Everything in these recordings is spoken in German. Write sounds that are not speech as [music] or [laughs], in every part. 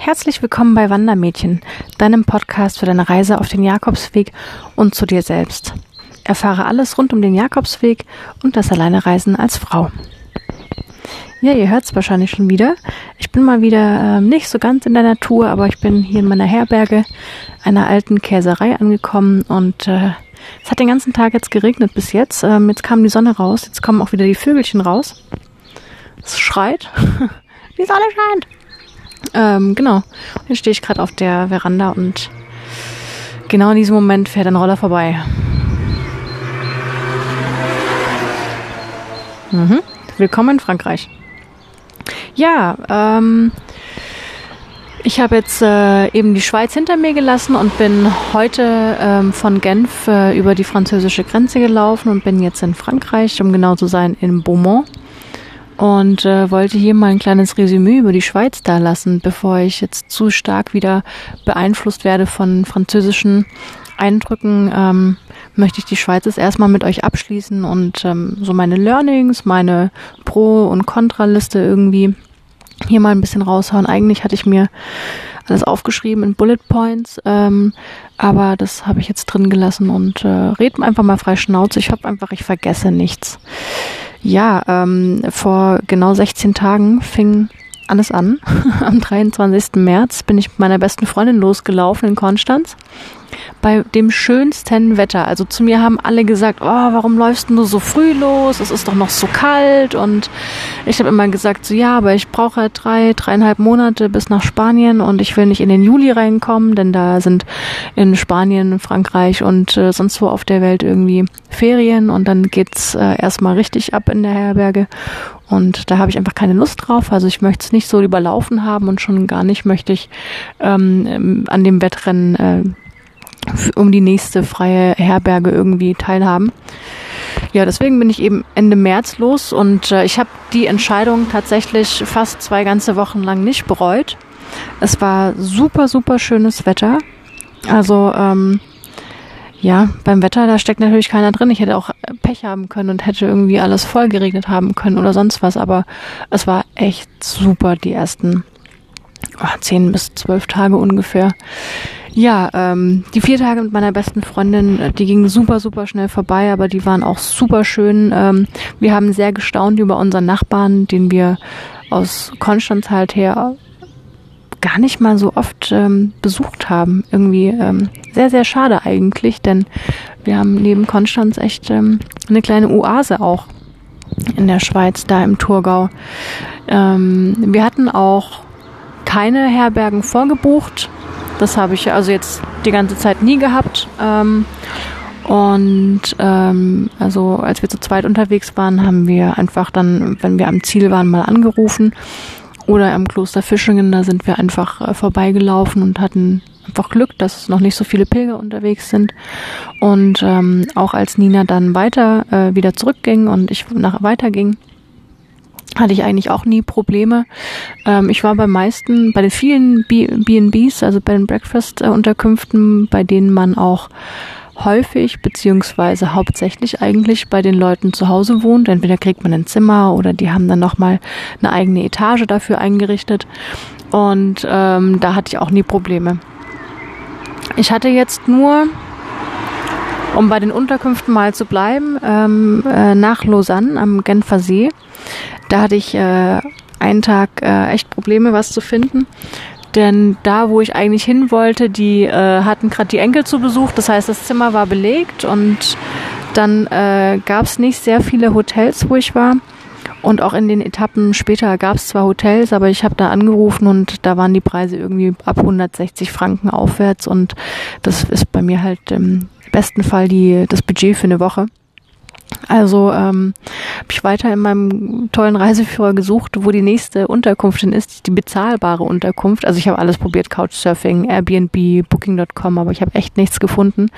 Herzlich willkommen bei Wandermädchen, deinem Podcast für deine Reise auf den Jakobsweg und zu dir selbst. Erfahre alles rund um den Jakobsweg und das Alleinereisen als Frau. Ja, ihr hört es wahrscheinlich schon wieder. Ich bin mal wieder äh, nicht so ganz in der Natur, aber ich bin hier in meiner Herberge einer alten Käserei angekommen und äh, es hat den ganzen Tag jetzt geregnet bis jetzt. Ähm, jetzt kam die Sonne raus, jetzt kommen auch wieder die Vögelchen raus. Es schreit. [laughs] die Sonne scheint. Ähm, genau. Jetzt stehe ich gerade auf der Veranda und genau in diesem Moment fährt ein Roller vorbei. Mhm. Willkommen in Frankreich. Ja, ähm, ich habe jetzt äh, eben die Schweiz hinter mir gelassen und bin heute ähm, von Genf äh, über die französische Grenze gelaufen und bin jetzt in Frankreich, um genau zu sein, in Beaumont und äh, wollte hier mal ein kleines Resümee über die Schweiz da lassen, bevor ich jetzt zu stark wieder beeinflusst werde von französischen Eindrücken. Ähm, möchte ich die Schweiz jetzt erstmal mit euch abschließen und ähm, so meine Learnings, meine Pro- und Kontraliste irgendwie hier mal ein bisschen raushauen. Eigentlich hatte ich mir alles aufgeschrieben in Bullet Points, ähm, aber das habe ich jetzt drin gelassen und äh, red einfach mal frei Schnauze. Ich hoffe einfach, ich vergesse nichts. Ja, ähm, vor genau 16 Tagen fing alles an. [laughs] Am 23. März bin ich mit meiner besten Freundin losgelaufen in Konstanz bei dem schönsten Wetter. Also zu mir haben alle gesagt, oh, warum läufst du so früh los? Es ist doch noch so kalt. Und ich habe immer gesagt, so ja, aber ich brauche drei, dreieinhalb Monate bis nach Spanien und ich will nicht in den Juli reinkommen, denn da sind in Spanien, Frankreich und äh, sonst wo auf der Welt irgendwie Ferien und dann geht's äh, erstmal richtig ab in der Herberge. Und da habe ich einfach keine Lust drauf. Also ich möchte es nicht so überlaufen haben und schon gar nicht möchte ich ähm, an dem Wettrennen äh, um die nächste freie Herberge irgendwie teilhaben. Ja, deswegen bin ich eben Ende März los und äh, ich habe die Entscheidung tatsächlich fast zwei ganze Wochen lang nicht bereut. Es war super, super schönes Wetter. Also ähm, ja, beim Wetter, da steckt natürlich keiner drin. Ich hätte auch Pech haben können und hätte irgendwie alles voll geregnet haben können oder sonst was. Aber es war echt super die ersten oh, zehn bis zwölf Tage ungefähr. Ja, ähm, die vier Tage mit meiner besten Freundin, äh, die gingen super, super schnell vorbei, aber die waren auch super schön. Ähm, wir haben sehr gestaunt über unseren Nachbarn, den wir aus Konstanz halt her gar nicht mal so oft ähm, besucht haben. Irgendwie ähm, sehr, sehr schade eigentlich, denn wir haben neben Konstanz echt ähm, eine kleine Oase auch in der Schweiz, da im Thurgau. Ähm, wir hatten auch keine Herbergen vorgebucht. Das habe ich also jetzt die ganze Zeit nie gehabt. Ähm, und ähm, also als wir zu zweit unterwegs waren, haben wir einfach dann, wenn wir am Ziel waren, mal angerufen. Oder am Kloster Fischingen, da sind wir einfach äh, vorbeigelaufen und hatten einfach Glück, dass noch nicht so viele Pilger unterwegs sind. Und ähm, auch als Nina dann weiter äh, wieder zurückging und ich nach weiter ging, hatte ich eigentlich auch nie Probleme. Ähm, ich war bei meisten, bei den vielen B&Bs, also bei den Breakfast-Unterkünften, bei denen man auch häufig beziehungsweise hauptsächlich eigentlich bei den Leuten zu Hause wohnt. Entweder kriegt man ein Zimmer oder die haben dann nochmal eine eigene Etage dafür eingerichtet. Und ähm, da hatte ich auch nie Probleme. Ich hatte jetzt nur, um bei den Unterkünften mal zu bleiben, ähm, äh, nach Lausanne am Genfer See da hatte ich äh, einen Tag äh, echt Probleme, was zu finden. Denn da, wo ich eigentlich hin wollte, die äh, hatten gerade die Enkel zu Besuch. Das heißt, das Zimmer war belegt und dann äh, gab es nicht sehr viele Hotels, wo ich war. Und auch in den Etappen später gab es zwar Hotels, aber ich habe da angerufen und da waren die Preise irgendwie ab 160 Franken aufwärts und das ist bei mir halt besten Fall die, das Budget für eine Woche. Also ähm, habe ich weiter in meinem tollen Reiseführer gesucht, wo die nächste Unterkunft denn ist, die bezahlbare Unterkunft. Also ich habe alles probiert, Couchsurfing, Airbnb, Booking.com, aber ich habe echt nichts gefunden.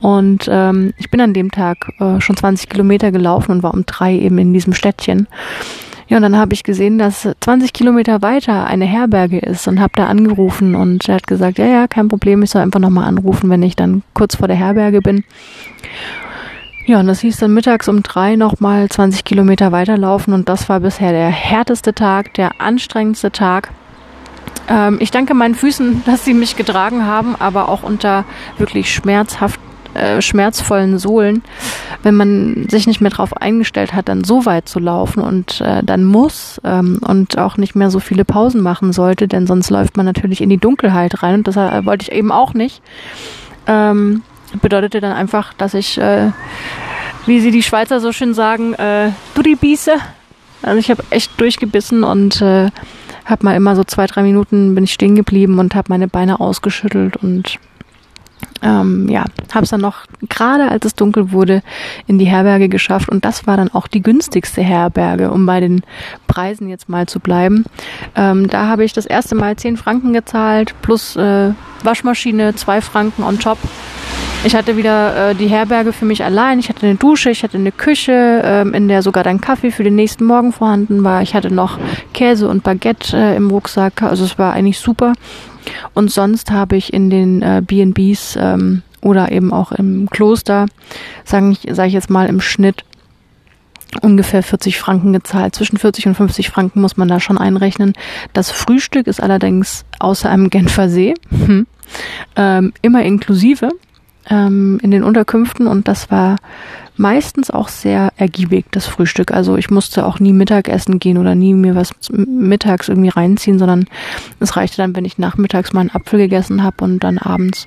Und ähm, ich bin an dem Tag äh, schon 20 Kilometer gelaufen und war um drei eben in diesem Städtchen. Ja, und dann habe ich gesehen, dass 20 Kilometer weiter eine Herberge ist und habe da angerufen und er hat gesagt, ja, ja, kein Problem, ich soll einfach nochmal anrufen, wenn ich dann kurz vor der Herberge bin. Ja, und das hieß dann mittags um drei nochmal 20 Kilometer weiterlaufen und das war bisher der härteste Tag, der anstrengendste Tag. Ähm, ich danke meinen Füßen, dass sie mich getragen haben, aber auch unter wirklich schmerzhaft äh, schmerzvollen Sohlen, wenn man sich nicht mehr darauf eingestellt hat, dann so weit zu laufen und äh, dann muss ähm, und auch nicht mehr so viele Pausen machen sollte, denn sonst läuft man natürlich in die Dunkelheit rein und das äh, wollte ich eben auch nicht. Ähm, bedeutete dann einfach, dass ich, äh, wie sie die Schweizer so schön sagen, äh, du die Biese. Also ich habe echt durchgebissen und äh, habe mal immer so zwei, drei Minuten bin ich stehen geblieben und habe meine Beine ausgeschüttelt und ähm, ja, habe es dann noch gerade als es dunkel wurde in die Herberge geschafft und das war dann auch die günstigste Herberge, um bei den Preisen jetzt mal zu bleiben. Ähm, da habe ich das erste Mal 10 Franken gezahlt plus äh, Waschmaschine, 2 Franken on top. Ich hatte wieder äh, die Herberge für mich allein. Ich hatte eine Dusche, ich hatte eine Küche, ähm, in der sogar dann Kaffee für den nächsten Morgen vorhanden war. Ich hatte noch Käse und Baguette äh, im Rucksack. Also es war eigentlich super. Und sonst habe ich in den äh, B&Bs ähm, oder eben auch im Kloster, sage ich, sag ich jetzt mal im Schnitt, ungefähr 40 Franken gezahlt. Zwischen 40 und 50 Franken muss man da schon einrechnen. Das Frühstück ist allerdings außer einem Genfer See hm, [laughs] ähm, immer inklusive ähm, in den Unterkünften und das war meistens auch sehr ergiebig, das Frühstück. Also ich musste auch nie Mittagessen gehen oder nie mir was mittags irgendwie reinziehen, sondern es reichte dann, wenn ich nachmittags mal einen Apfel gegessen habe und dann abends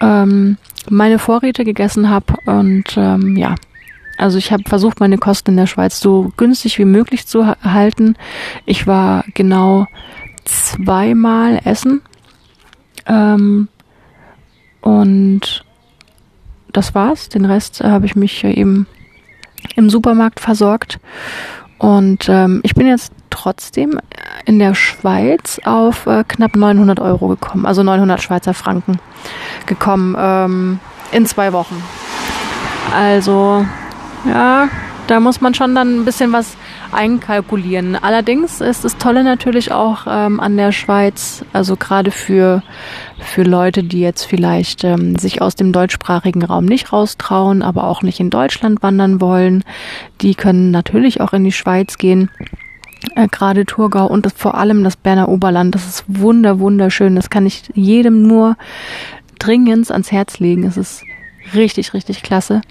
ähm, meine Vorräte gegessen habe. Und ähm, ja, also ich habe versucht, meine Kosten in der Schweiz so günstig wie möglich zu halten. Ich war genau zweimal essen. Ähm, und das war's. Den Rest äh, habe ich mich äh, eben im Supermarkt versorgt. Und ähm, ich bin jetzt trotzdem in der Schweiz auf äh, knapp 900 Euro gekommen, also 900 Schweizer Franken gekommen ähm, in zwei Wochen. Also ja, da muss man schon dann ein bisschen was einkalkulieren. Allerdings ist das Tolle natürlich auch ähm, an der Schweiz, also gerade für, für Leute, die jetzt vielleicht ähm, sich aus dem deutschsprachigen Raum nicht raustrauen, aber auch nicht in Deutschland wandern wollen, die können natürlich auch in die Schweiz gehen. Äh, gerade Thurgau und das, vor allem das Berner Oberland, das ist wunder, wunderschön. Das kann ich jedem nur dringend ans Herz legen. Es ist richtig, richtig klasse.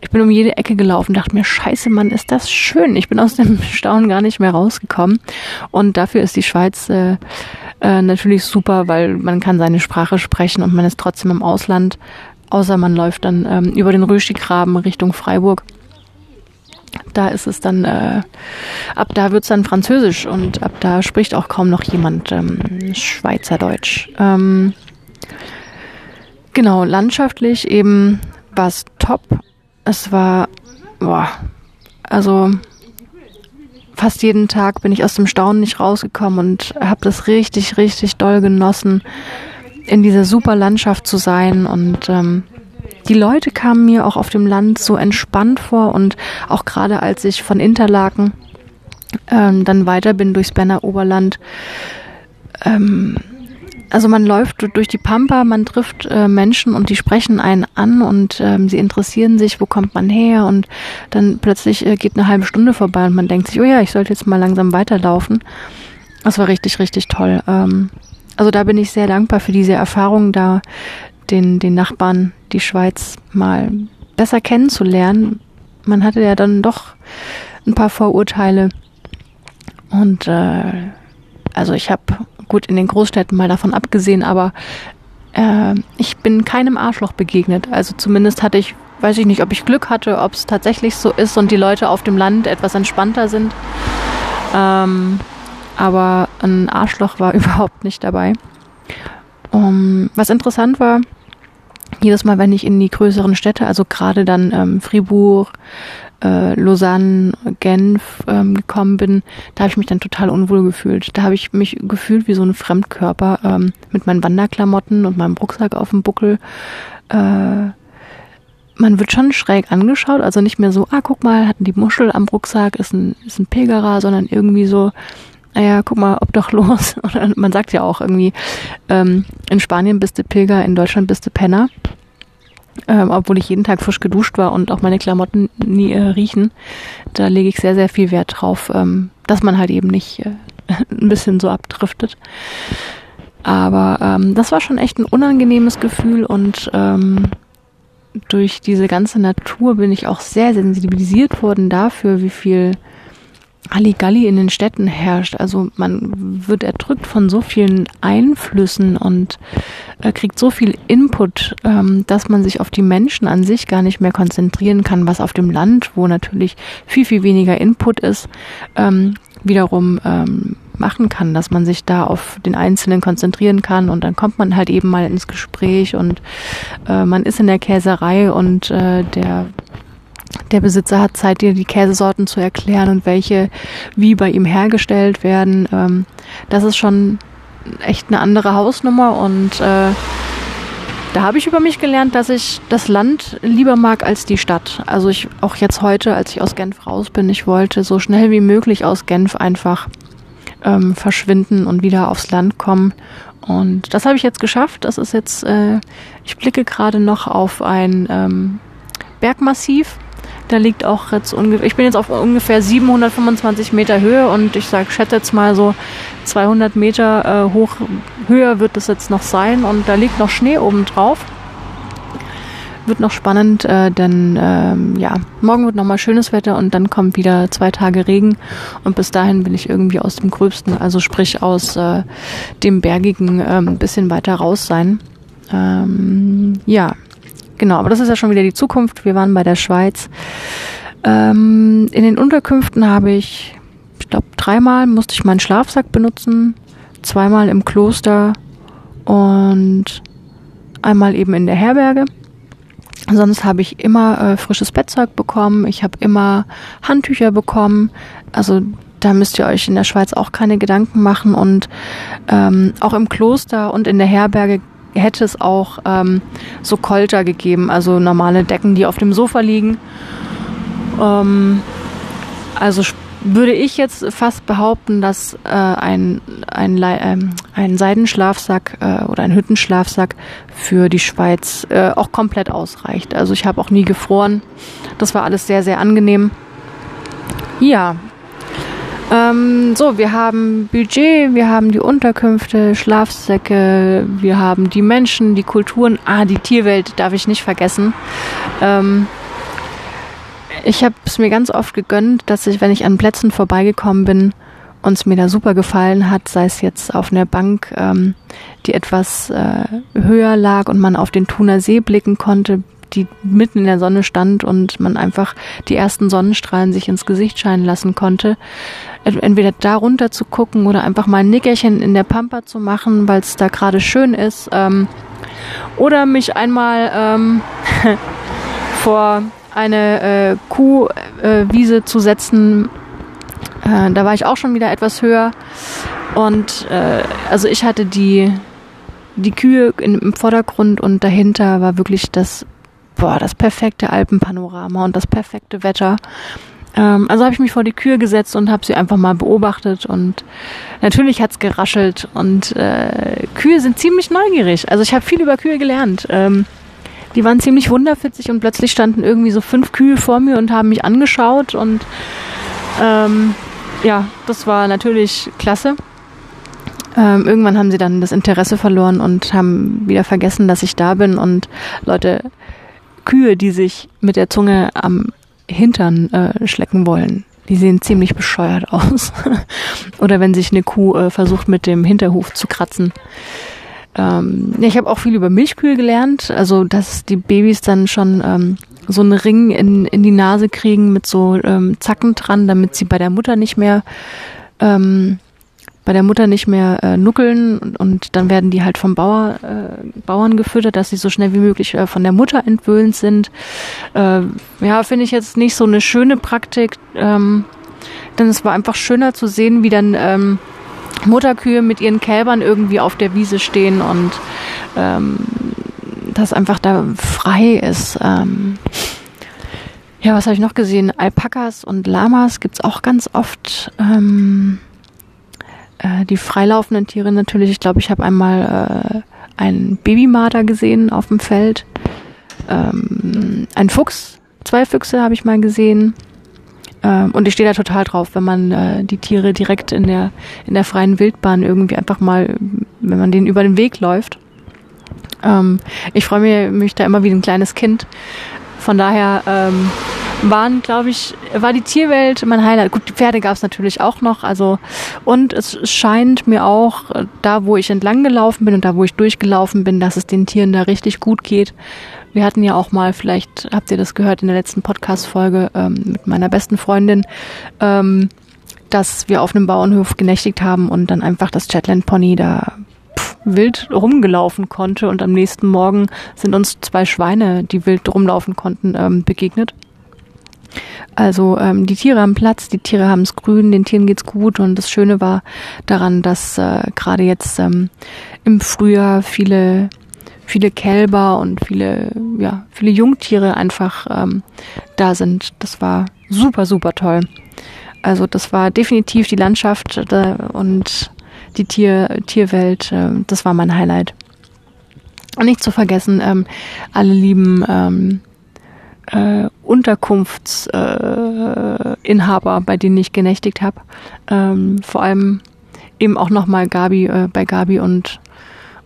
Ich bin um jede Ecke gelaufen, dachte mir, scheiße, Mann, ist das schön. Ich bin aus dem [laughs] Staunen gar nicht mehr rausgekommen. Und dafür ist die Schweiz äh, äh, natürlich super, weil man kann seine Sprache sprechen und man ist trotzdem im Ausland. Außer man läuft dann ähm, über den Röstigraben Richtung Freiburg. Da ist es dann, äh, ab da wird's dann Französisch und ab da spricht auch kaum noch jemand ähm, Schweizerdeutsch. Ähm, genau, landschaftlich eben war's top es war, boah, also fast jeden Tag bin ich aus dem Staunen nicht rausgekommen und habe das richtig, richtig doll genossen, in dieser super Landschaft zu sein. Und ähm, die Leute kamen mir auch auf dem Land so entspannt vor und auch gerade als ich von Interlaken ähm, dann weiter bin durchs Berner Oberland, ähm, also man läuft durch die Pampa, man trifft äh, Menschen und die sprechen einen an und ähm, sie interessieren sich, wo kommt man her und dann plötzlich äh, geht eine halbe Stunde vorbei und man denkt sich, oh ja, ich sollte jetzt mal langsam weiterlaufen. Das war richtig, richtig toll. Ähm, also da bin ich sehr dankbar für diese Erfahrung, da den, den Nachbarn die Schweiz mal besser kennenzulernen. Man hatte ja dann doch ein paar Vorurteile und äh, also ich habe gut in den Großstädten mal davon abgesehen, aber äh, ich bin keinem Arschloch begegnet. Also zumindest hatte ich, weiß ich nicht, ob ich Glück hatte, ob es tatsächlich so ist und die Leute auf dem Land etwas entspannter sind. Ähm, aber ein Arschloch war [laughs] überhaupt nicht dabei. Um, was interessant war, jedes Mal, wenn ich in die größeren Städte, also gerade dann ähm, Fribourg, äh, Lausanne, Genf ähm, gekommen bin, da habe ich mich dann total unwohl gefühlt. Da habe ich mich gefühlt wie so ein Fremdkörper ähm, mit meinen Wanderklamotten und meinem Rucksack auf dem Buckel. Äh, man wird schon schräg angeschaut, also nicht mehr so, ah, guck mal, hatten die Muschel am Rucksack, ist ein, ist ein Pilgerer, sondern irgendwie so, naja, guck mal, ob doch los. [laughs] Oder man sagt ja auch irgendwie, ähm, in Spanien bist du Pilger, in Deutschland bist du Penner ähm, obwohl ich jeden Tag frisch geduscht war und auch meine Klamotten nie äh, riechen. Da lege ich sehr, sehr viel Wert drauf, ähm, dass man halt eben nicht äh, [laughs] ein bisschen so abdriftet. Aber ähm, das war schon echt ein unangenehmes Gefühl und ähm, durch diese ganze Natur bin ich auch sehr sensibilisiert worden dafür, wie viel Halligalli in den Städten herrscht. Also man wird erdrückt von so vielen Einflüssen und äh, kriegt so viel Input, ähm, dass man sich auf die Menschen an sich gar nicht mehr konzentrieren kann, was auf dem Land, wo natürlich viel, viel weniger Input ist, ähm, wiederum ähm, machen kann, dass man sich da auf den Einzelnen konzentrieren kann und dann kommt man halt eben mal ins Gespräch und äh, man ist in der Käserei und äh, der der Besitzer hat Zeit, dir die Käsesorten zu erklären und welche wie bei ihm hergestellt werden. Ähm, das ist schon echt eine andere Hausnummer und äh, da habe ich über mich gelernt, dass ich das Land lieber mag als die Stadt. Also ich auch jetzt heute, als ich aus Genf raus bin, ich wollte so schnell wie möglich aus Genf einfach ähm, verschwinden und wieder aufs Land kommen. Und das habe ich jetzt geschafft. Das ist jetzt, äh, ich blicke gerade noch auf ein ähm, Bergmassiv da liegt auch jetzt ungefähr, ich bin jetzt auf ungefähr 725 Meter Höhe und ich sag, schätze jetzt mal so 200 Meter äh, hoch, höher wird es jetzt noch sein und da liegt noch Schnee oben drauf. Wird noch spannend, äh, denn ähm, ja, morgen wird nochmal schönes Wetter und dann kommt wieder zwei Tage Regen und bis dahin will ich irgendwie aus dem Gröbsten, also sprich aus äh, dem Bergigen ein bisschen weiter raus sein. Ähm, ja, Genau, aber das ist ja schon wieder die Zukunft. Wir waren bei der Schweiz. Ähm, in den Unterkünften habe ich, ich glaube, dreimal musste ich meinen Schlafsack benutzen, zweimal im Kloster und einmal eben in der Herberge. Sonst habe ich immer äh, frisches Bettzeug bekommen. Ich habe immer Handtücher bekommen. Also da müsst ihr euch in der Schweiz auch keine Gedanken machen. Und ähm, auch im Kloster und in der Herberge hätte es auch ähm, so Kolter gegeben, also normale Decken, die auf dem Sofa liegen. Ähm, also würde ich jetzt fast behaupten, dass äh, ein, ein, äh, ein Seidenschlafsack äh, oder ein Hüttenschlafsack für die Schweiz äh, auch komplett ausreicht. Also ich habe auch nie gefroren. Das war alles sehr, sehr angenehm. Ja, ähm, so, wir haben Budget, wir haben die Unterkünfte, Schlafsäcke, wir haben die Menschen, die Kulturen. Ah, die Tierwelt darf ich nicht vergessen. Ähm, ich habe es mir ganz oft gegönnt, dass ich, wenn ich an Plätzen vorbeigekommen bin und es mir da super gefallen hat, sei es jetzt auf einer Bank, ähm, die etwas äh, höher lag und man auf den Thuner See blicken konnte, die mitten in der Sonne stand und man einfach die ersten Sonnenstrahlen sich ins Gesicht scheinen lassen konnte. Entweder da runter zu gucken oder einfach mal ein Nickerchen in der Pampa zu machen, weil es da gerade schön ist. Ähm, oder mich einmal ähm, [laughs] vor eine äh, Kuhwiese äh, zu setzen. Äh, da war ich auch schon wieder etwas höher. Und äh, also ich hatte die, die Kühe im Vordergrund und dahinter war wirklich das boah, das perfekte Alpenpanorama und das perfekte Wetter. Ähm, also habe ich mich vor die Kühe gesetzt und habe sie einfach mal beobachtet und natürlich hat's geraschelt und äh, Kühe sind ziemlich neugierig. Also ich habe viel über Kühe gelernt. Ähm, die waren ziemlich wunderfitzig und plötzlich standen irgendwie so fünf Kühe vor mir und haben mich angeschaut und ähm, ja, das war natürlich klasse. Ähm, irgendwann haben sie dann das Interesse verloren und haben wieder vergessen, dass ich da bin und Leute, Kühe, die sich mit der Zunge am Hintern äh, schlecken wollen. Die sehen ziemlich bescheuert [laughs] aus. Oder wenn sich eine Kuh äh, versucht, mit dem Hinterhuf zu kratzen. Ähm, ich habe auch viel über Milchkühe gelernt. Also, dass die Babys dann schon ähm, so einen Ring in, in die Nase kriegen mit so ähm, Zacken dran, damit sie bei der Mutter nicht mehr ähm, bei der Mutter nicht mehr äh, nuckeln und, und, dann werden die halt vom Bauer, äh, Bauern gefüttert, dass sie so schnell wie möglich äh, von der Mutter entwöhnt sind. Äh, ja, finde ich jetzt nicht so eine schöne Praktik, ähm, denn es war einfach schöner zu sehen, wie dann ähm, Mutterkühe mit ihren Kälbern irgendwie auf der Wiese stehen und ähm, das einfach da frei ist. Ähm, ja, was habe ich noch gesehen? Alpakas und Lamas gibt's auch ganz oft. Ähm, äh, die freilaufenden Tiere natürlich. Ich glaube, ich habe einmal äh, einen Babymarder gesehen auf dem Feld. Ähm, ein Fuchs, zwei Füchse habe ich mal gesehen. Ähm, und ich stehe da total drauf, wenn man äh, die Tiere direkt in der, in der freien Wildbahn irgendwie einfach mal, wenn man denen über den Weg läuft. Ähm, ich freue mich, mich da immer wie ein kleines Kind. Von daher ähm, waren, glaube ich, war die Tierwelt mein Highlight. Gut, die Pferde gab es natürlich auch noch. Also und es scheint mir auch, da wo ich entlang gelaufen bin und da wo ich durchgelaufen bin, dass es den Tieren da richtig gut geht. Wir hatten ja auch mal, vielleicht habt ihr das gehört in der letzten Podcast-Folge ähm, mit meiner besten Freundin, ähm, dass wir auf einem Bauernhof genächtigt haben und dann einfach das Shetland Pony da wild rumgelaufen konnte und am nächsten Morgen sind uns zwei Schweine, die wild rumlaufen konnten, ähm, begegnet. Also ähm, die Tiere haben Platz, die Tiere haben es grün, den Tieren geht's gut und das Schöne war daran, dass äh, gerade jetzt ähm, im Frühjahr viele viele Kälber und viele, ja, viele Jungtiere einfach ähm, da sind. Das war super, super toll. Also das war definitiv die Landschaft äh, und die Tier, Tierwelt, äh, das war mein Highlight. Und nicht zu vergessen, ähm, alle lieben ähm, äh, Unterkunftsinhaber, äh, bei denen ich genächtigt habe. Ähm, vor allem eben auch nochmal Gabi, äh, bei Gabi und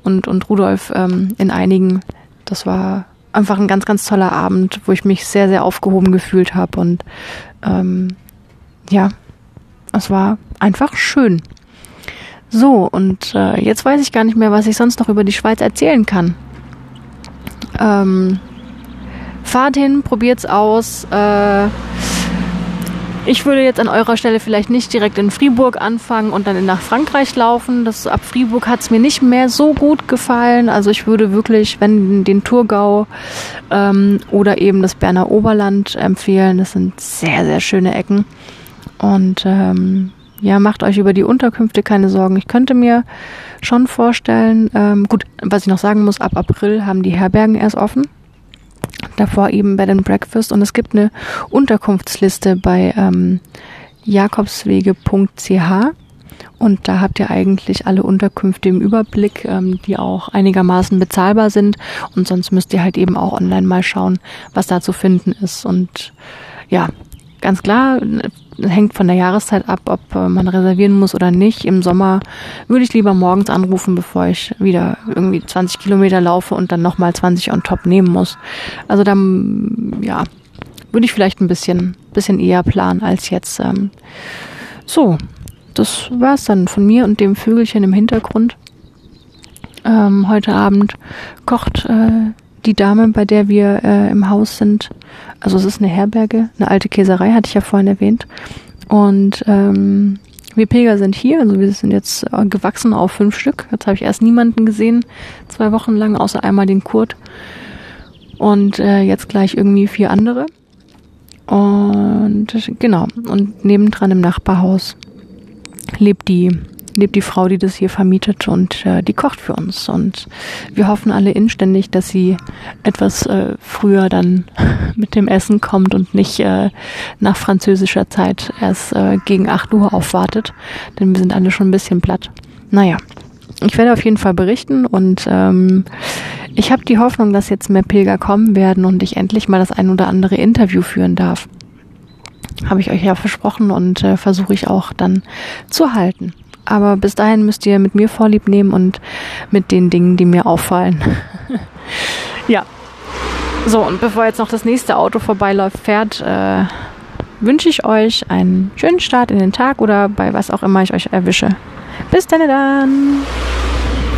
und, und Rudolf ähm, in einigen. Das war einfach ein ganz, ganz toller Abend, wo ich mich sehr, sehr aufgehoben gefühlt habe. Und ähm, ja, es war einfach schön. So, und äh, jetzt weiß ich gar nicht mehr, was ich sonst noch über die Schweiz erzählen kann. Ähm, fahrt hin, probiert's aus. Äh, ich würde jetzt an eurer Stelle vielleicht nicht direkt in Fribourg anfangen und dann nach Frankreich laufen. Das, ab Fribourg hat es mir nicht mehr so gut gefallen. Also ich würde wirklich, wenn den Thurgau ähm, oder eben das Berner Oberland empfehlen. Das sind sehr, sehr schöne Ecken. Und ähm, ja, macht euch über die Unterkünfte keine Sorgen. Ich könnte mir schon vorstellen, ähm, gut, was ich noch sagen muss, ab April haben die Herbergen erst offen davor eben Bed and Breakfast. Und es gibt eine Unterkunftsliste bei ähm, jakobswege.ch und da habt ihr eigentlich alle Unterkünfte im Überblick, ähm, die auch einigermaßen bezahlbar sind. Und sonst müsst ihr halt eben auch online mal schauen, was da zu finden ist. Und ja, ganz klar, hängt von der Jahreszeit ab, ob äh, man reservieren muss oder nicht. Im Sommer würde ich lieber morgens anrufen, bevor ich wieder irgendwie 20 Kilometer laufe und dann nochmal 20 on top nehmen muss. Also dann, ja, würde ich vielleicht ein bisschen, bisschen eher planen als jetzt. Ähm. So, das war's dann von mir und dem Vögelchen im Hintergrund. Ähm, heute Abend kocht äh, die Dame, bei der wir äh, im Haus sind, also es ist eine Herberge, eine alte Käserei, hatte ich ja vorhin erwähnt. Und ähm, wir Pilger sind hier, also wir sind jetzt äh, gewachsen auf fünf Stück. Jetzt habe ich erst niemanden gesehen, zwei Wochen lang, außer einmal den Kurt. Und äh, jetzt gleich irgendwie vier andere. Und genau, und nebendran im Nachbarhaus lebt die lebt die Frau, die das hier vermietet und äh, die kocht für uns. Und wir hoffen alle inständig, dass sie etwas äh, früher dann [laughs] mit dem Essen kommt und nicht äh, nach französischer Zeit erst äh, gegen 8 Uhr aufwartet. Denn wir sind alle schon ein bisschen platt. Naja, ich werde auf jeden Fall berichten und ähm, ich habe die Hoffnung, dass jetzt mehr Pilger kommen werden und ich endlich mal das ein oder andere Interview führen darf. Habe ich euch ja versprochen und äh, versuche ich auch dann zu halten. Aber bis dahin müsst ihr mit mir Vorlieb nehmen und mit den Dingen, die mir auffallen. [laughs] ja. So, und bevor jetzt noch das nächste Auto vorbeiläuft, fährt, äh, wünsche ich euch einen schönen Start in den Tag oder bei was auch immer ich euch erwische. Bis dann dann.